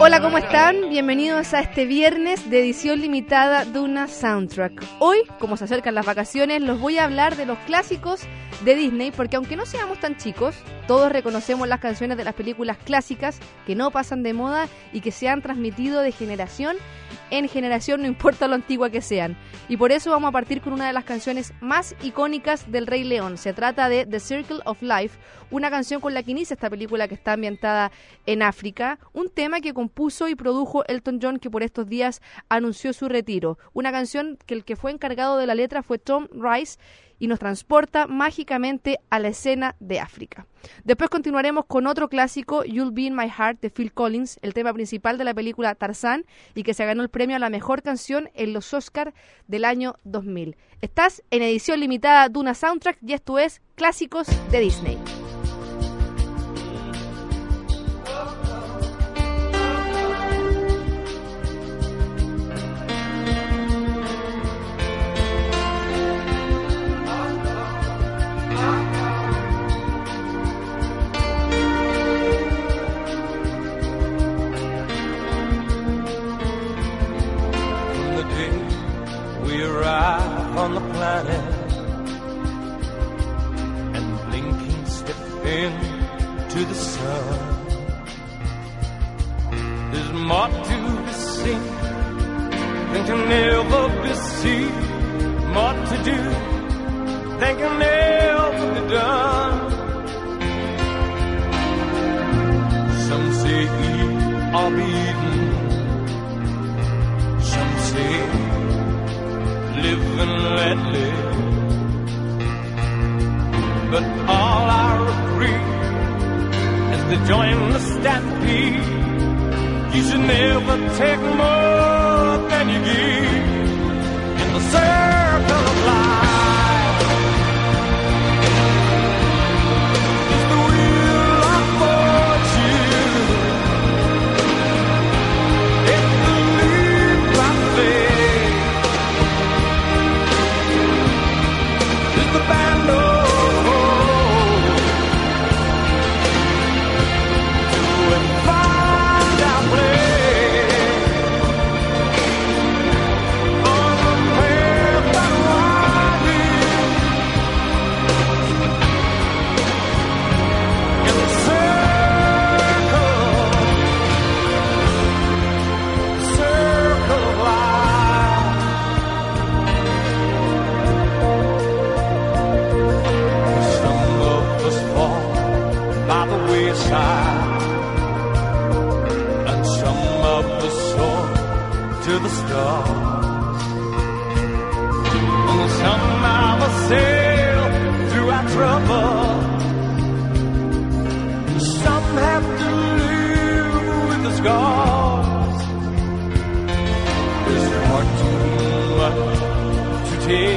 Hola, ¿cómo están? Bienvenidos a este viernes de edición limitada de una soundtrack. Hoy, como se acercan las vacaciones, los voy a hablar de los clásicos de Disney, porque aunque no seamos tan chicos, todos reconocemos las canciones de las películas clásicas que no pasan de moda y que se han transmitido de generación en generación, no importa lo antigua que sean. Y por eso vamos a partir con una de las canciones más icónicas del Rey León. Se trata de The Circle of Life, una canción con la que inicia esta película que está ambientada en África, un tema que compuso y produjo Elton John que por estos días anunció su retiro, una canción que el que fue encargado de la letra fue Tom Rice y nos transporta mágicamente a la escena de África. Después continuaremos con otro clásico, You'll Be in My Heart, de Phil Collins, el tema principal de la película Tarzán y que se ganó el premio a la mejor canción en los Oscars del año 2000. Estás en edición limitada de una soundtrack y esto es Clásicos de Disney. Can ever be seen, more to do than can ever be done. Some say eat or be eaten, some say live and let live. But all I agree is to join the stampede. You should never take more give in the circle of life.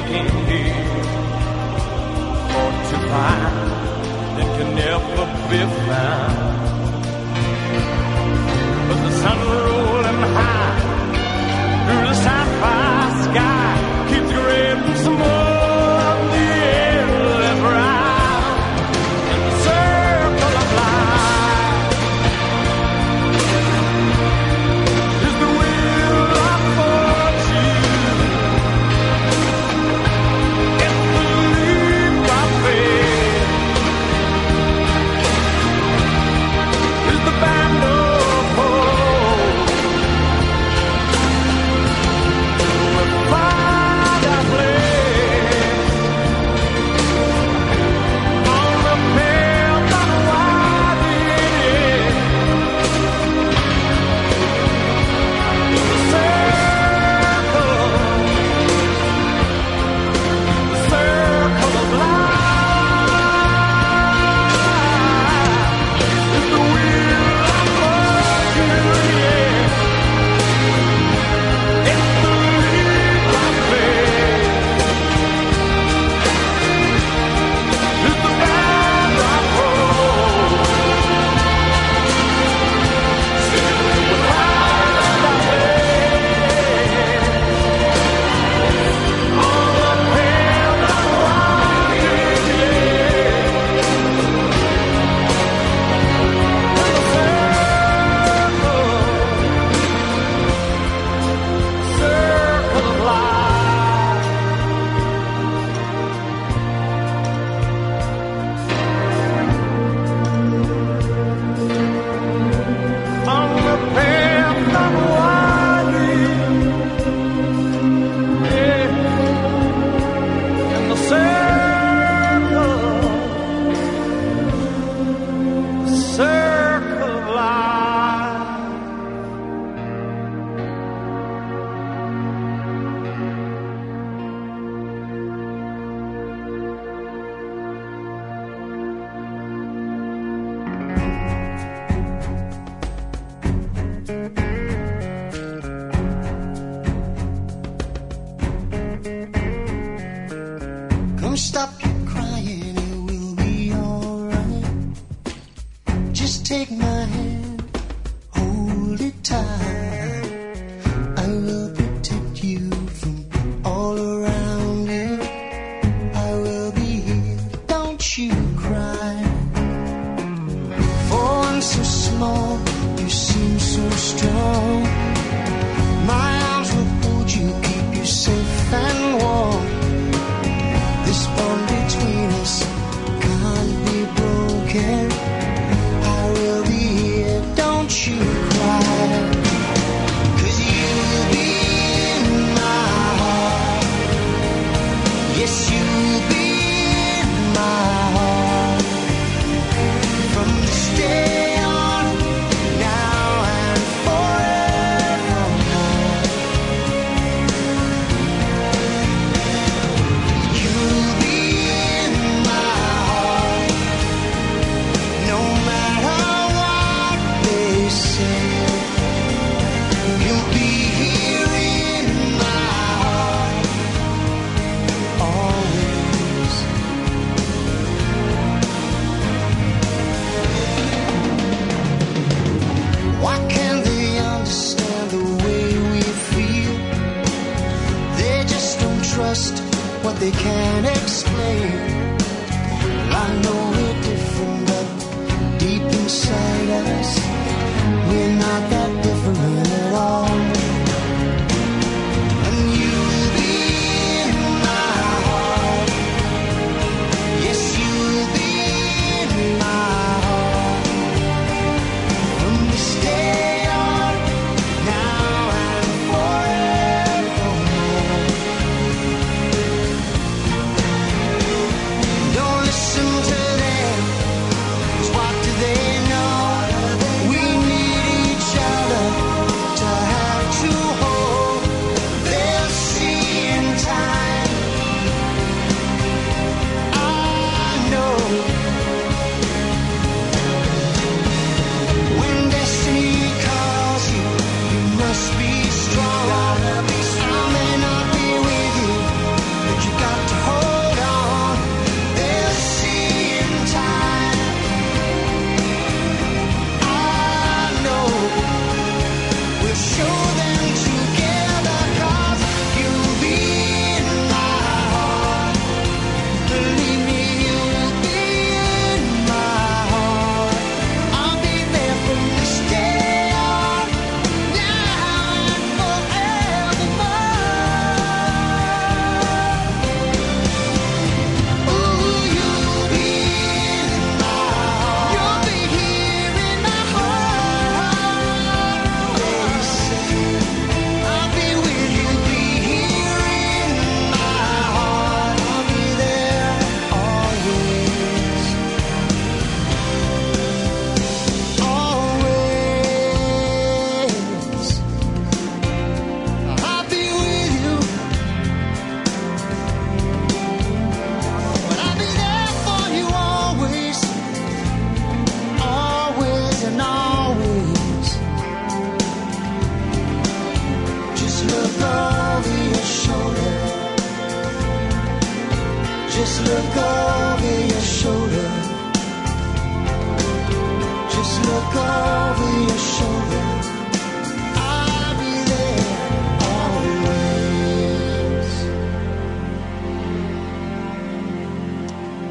In here or to find that can never be found. But the sun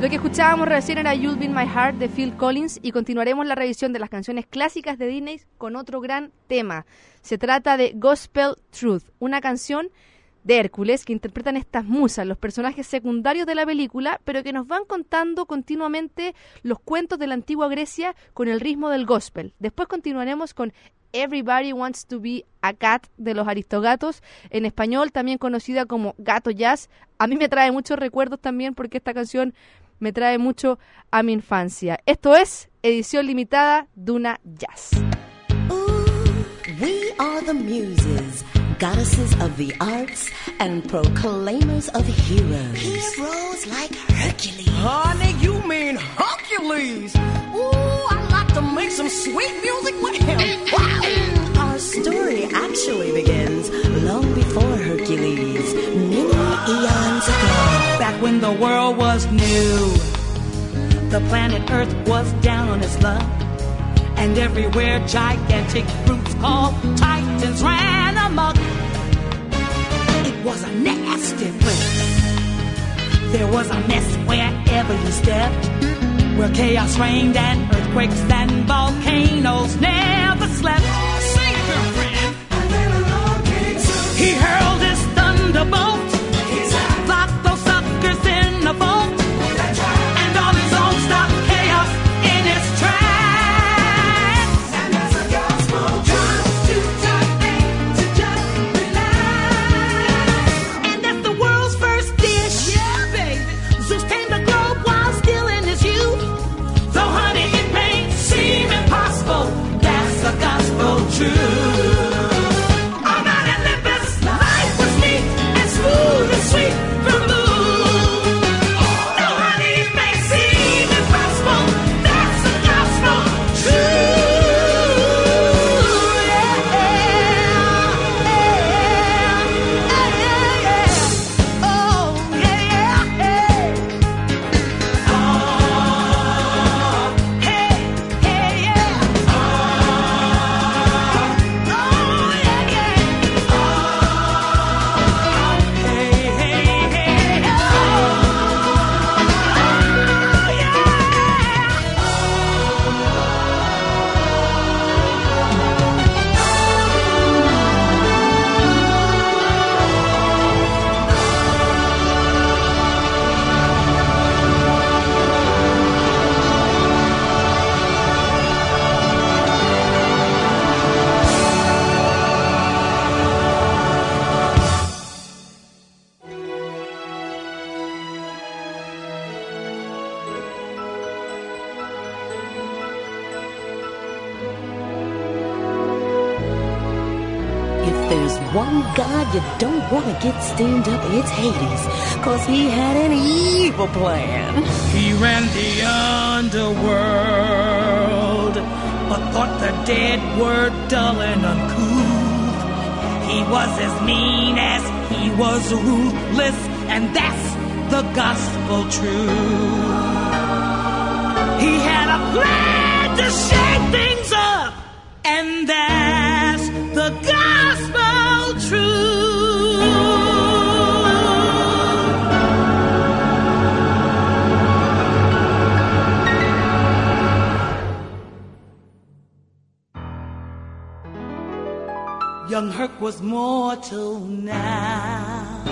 Lo que escuchábamos recién era You'll Be My Heart de Phil Collins y continuaremos la revisión de las canciones clásicas de Disney con otro gran tema. Se trata de Gospel Truth, una canción de Hércules que interpretan estas musas, los personajes secundarios de la película, pero que nos van contando continuamente los cuentos de la antigua Grecia con el ritmo del gospel. Después continuaremos con Everybody Wants to Be a Cat de los Aristogatos, en español también conocida como Gato Jazz. A mí me trae muchos recuerdos también porque esta canción me trae mucho a mi infancia. Esto es edición limitada Duna Jazz. We goddesses of the arts and proclaimers of heroes. Heroes like Hercules. Honey, you mean Hercules? Ooh, I'd like to make some sweet music with him. Wow! Our story actually begins long before Hercules, many eons ago. Back when the world was new, the planet Earth was down on its luck. And everywhere gigantic brutes called titans ran amok. It was a nasty place. There was a mess wherever you stepped. Where chaos reigned and earthquakes and volcanoes never slept. Sing it, girlfriend. He hurled his thunderbolt. One god you don't want to get stand up, it's Hades. Cause he had an evil plan. He ran the underworld, but thought the dead were dull and uncouth. He was as mean as he was ruthless, and that's the gospel truth. He had a plan to shake things up, and that's Herc was mortal now.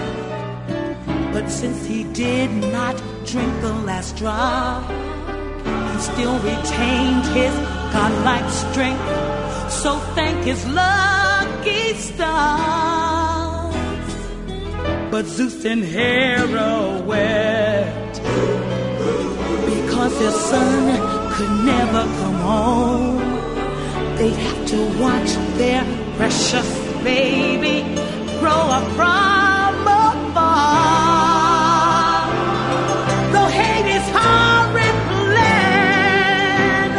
But since he did not drink the last drop, he still retained his godlike strength. So thank his lucky stars. But Zeus and Hera wept because their son could never come home. They'd have to watch their precious baby grow up from afar. Though Hades' horrid plan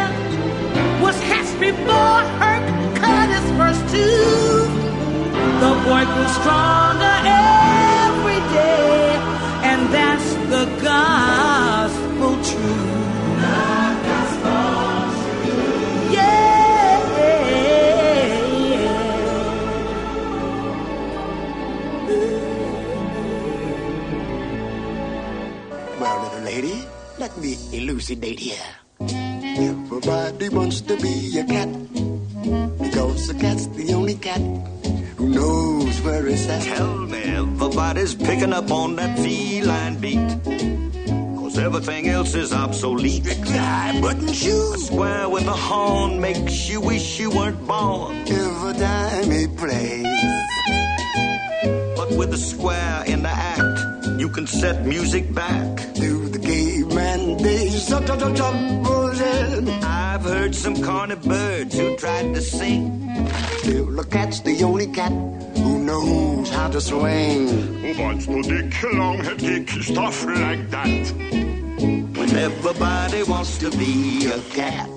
was hatched before Herc cut his first tooth, the boy grew stronger every day, and that's the gospel elucidate here. Everybody wants to be a cat because the cat's the only cat who knows where it's at. Tell me, everybody's picking up on that feline beat. Cause everything else is obsolete. Tie button shoes Square with a horn makes you wish you weren't born. every time he plays. But with a square in the act, you can set music back. To the caveman days, so so so so I've heard some corny birds who tried to sing. Still, a cat's the only cat who knows how to swing. Wants Monster dick, longhead kick, stuff like that. When everybody wants to be a cat.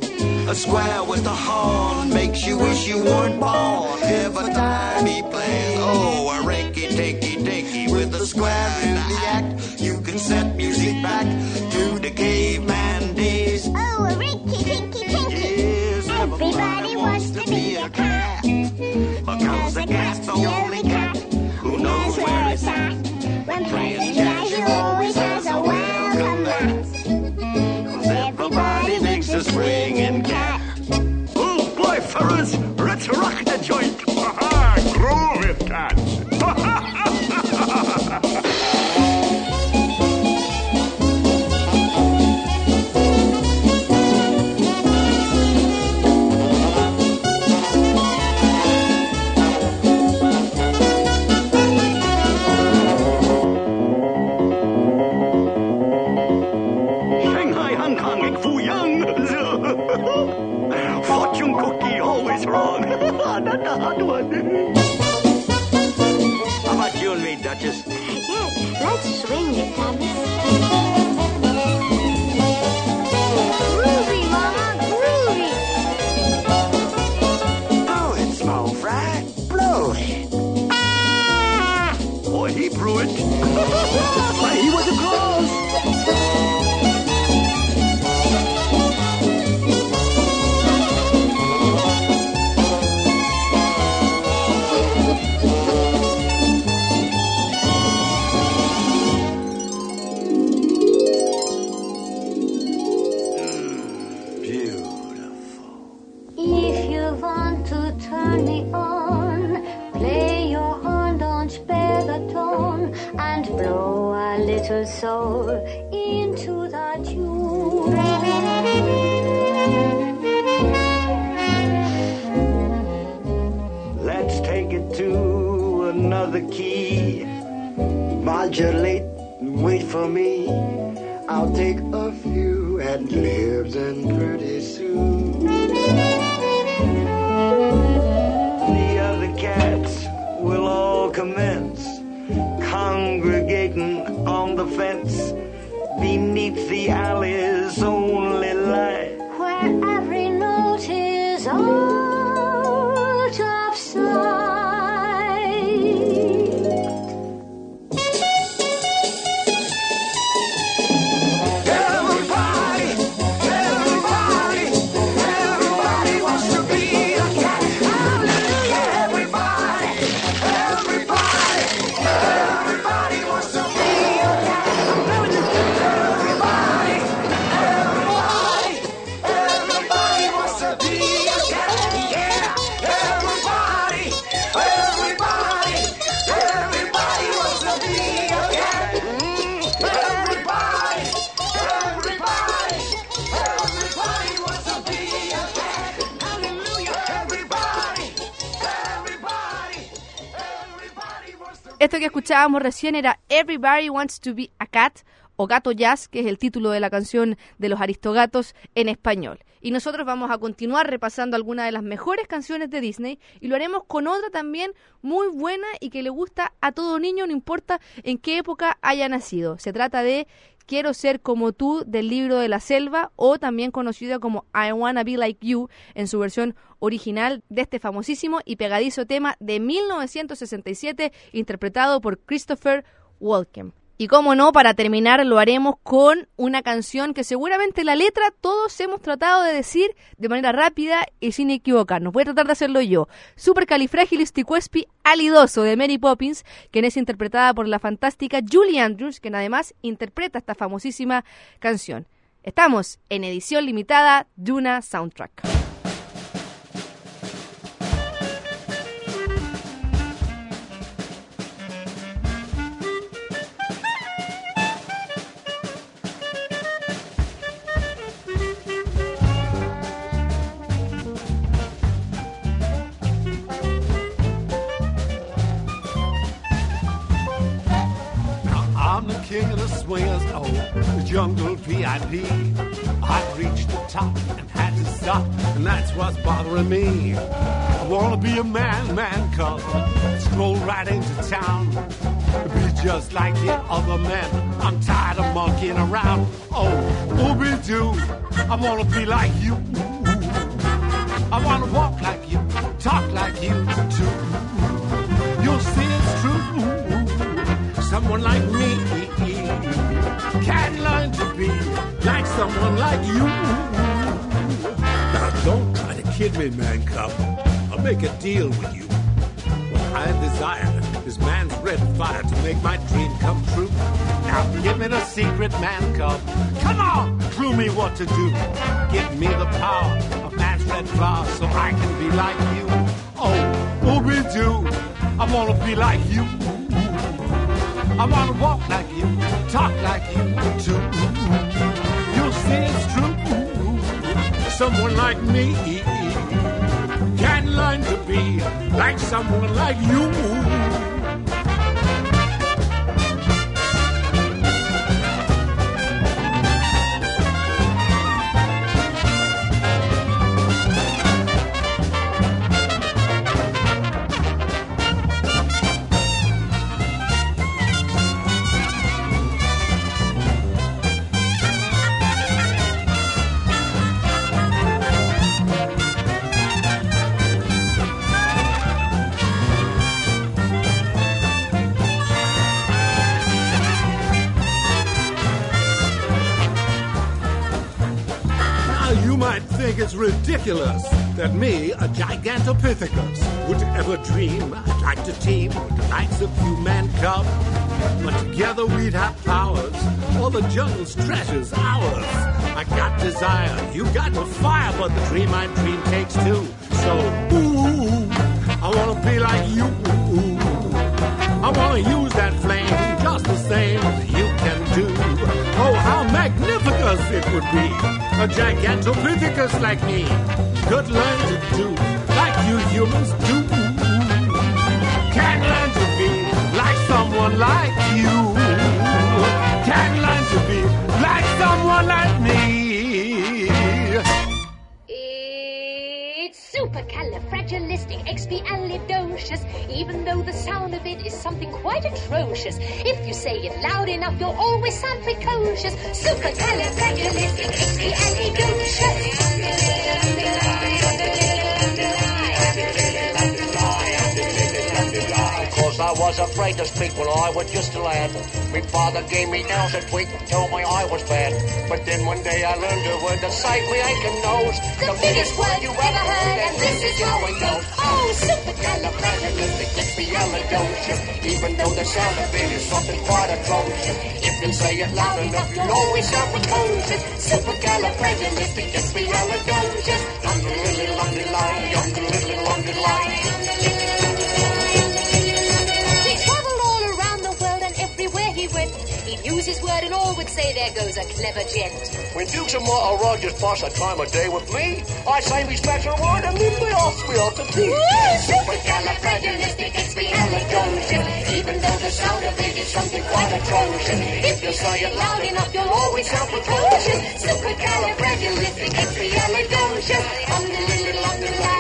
A square with a horn makes you wish you weren't born. Every time he plays, oh, a rinky tinky dinky with a square in the act. You can set music back To turn me on, play your horn, don't spare the tone, and blow a little soul into the tune. Let's take it to another key. Modulate, wait for me. I'll take a few ad libs and pretty soon. Commence congregating on the fence beneath the alley's only light. Escuchábamos recién era Everybody Wants to Be a Cat o Gato Jazz, que es el título de la canción de los Aristogatos en español. Y nosotros vamos a continuar repasando algunas de las mejores canciones de Disney y lo haremos con otra también muy buena y que le gusta a todo niño, no importa en qué época haya nacido. Se trata de Quiero ser como tú del libro de la selva o también conocida como I Wanna Be Like You en su versión original de este famosísimo y pegadizo tema de 1967 interpretado por Christopher Walken. Y como no, para terminar lo haremos con una canción que seguramente la letra todos hemos tratado de decir de manera rápida y sin equivocarnos. Voy a tratar de hacerlo yo. Supercalifragilisticexpi alidoso de Mary Poppins, quien es interpretada por la fantástica Julie Andrews, quien además interpreta esta famosísima canción. Estamos en edición limitada Duna Soundtrack. Me. I wanna be a man, man cub, stroll right into town, be just like the other men. I'm tired of monkeying around. Oh, ooby doo, I wanna be like you. I wanna walk like you, talk like you too. You'll see it's true someone like me can learn to be like someone like you. Kid me, man cub. I'll make a deal with you. What I desire is man's red fire to make my dream come true. Now give me the secret, man cub. Come on, clue me what to do. Give me the power of man's red flower so I can be like you. Oh, Ooby Doo, I wanna be like you. I wanna walk like you, talk like you too. You'll see it's true. Someone like me someone like you. Ridiculous that me, a Gigantopithecus, would ever dream I'd like to team with the likes of you man cub. But together we'd have powers, all the jungle's treasures ours. I got desire, you got the fire, but the dream I dream takes two. So, ooh, I wanna be like you. I wanna use that flame just the same as you magnificent it would be! A gigantopithecus like me could learn to do like you humans do. Can learn to be like someone like you. Can learn to be like someone like me. Supercalifragilisticexpialidocious, even though the sound of it is something quite atrocious. If you say it loud enough, you'll always sound precocious. I was afraid to speak when I was just a lad. My father gave me nails a tweak and told me I was bad. But then one day I learned a word to save me aching nose. The biggest word you ever heard, and this is how it goes. Oh, supercalifragilisticexpialidocious. Even though the sound of it is something quite atrocious. If you say it loud enough, you'll always sound precocious. Supercalifragilisticexpialidocious. Under-lily, under-lie, under-lily, under-lie. He'd use his word and all would say, there goes a clever gent. When Dukes and maharajas pass a time of day with me, I say me special word and then we ask me off to tea. Supercalifragilisticexpialidocious. Even though the sound of it is something quite atrocious. If you say it loud enough, you'll always sound precocious. Supercalifragilisticexpialidocious. Um, the little, um, the lie,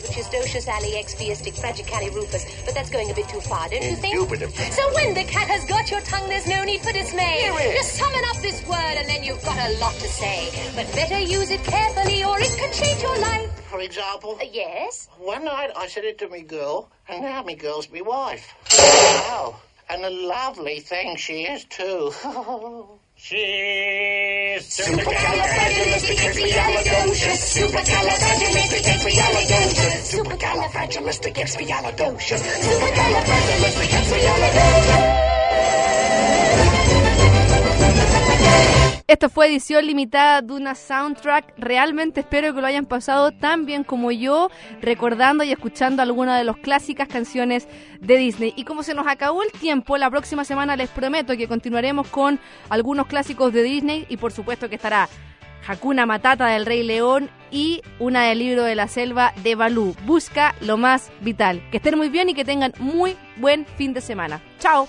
which is docious ali expiastic fragicali rufus, but that's going a bit too far, don't you think? Indubitably. So when the cat has got your tongue, there's no need for dismay. Just summon up this word and then you've got a lot to say. But better use it carefully or it can change your life. For example, Uh, yes? one night I said it to me girl, and now me girl's me wife. Wow, and a lovely thing she is too. She's Supercalifragilisticexpialidocious. Supercalifragilisticexpialidocious. Supercalifragilisticexpialidocious. Supercalifragilisticexpialidocious. Esto fue edición limitada de una soundtrack. Realmente espero que lo hayan pasado tan bien como yo, recordando y escuchando algunas de las clásicas canciones de Disney. Y como se nos acabó el tiempo, la próxima semana les prometo que continuaremos con algunos clásicos de Disney y por supuesto que estará Hakuna Matata del Rey León y una del libro de la selva de Balú. Busca lo más vital. Que estén muy bien y que tengan muy buen fin de semana. Chao.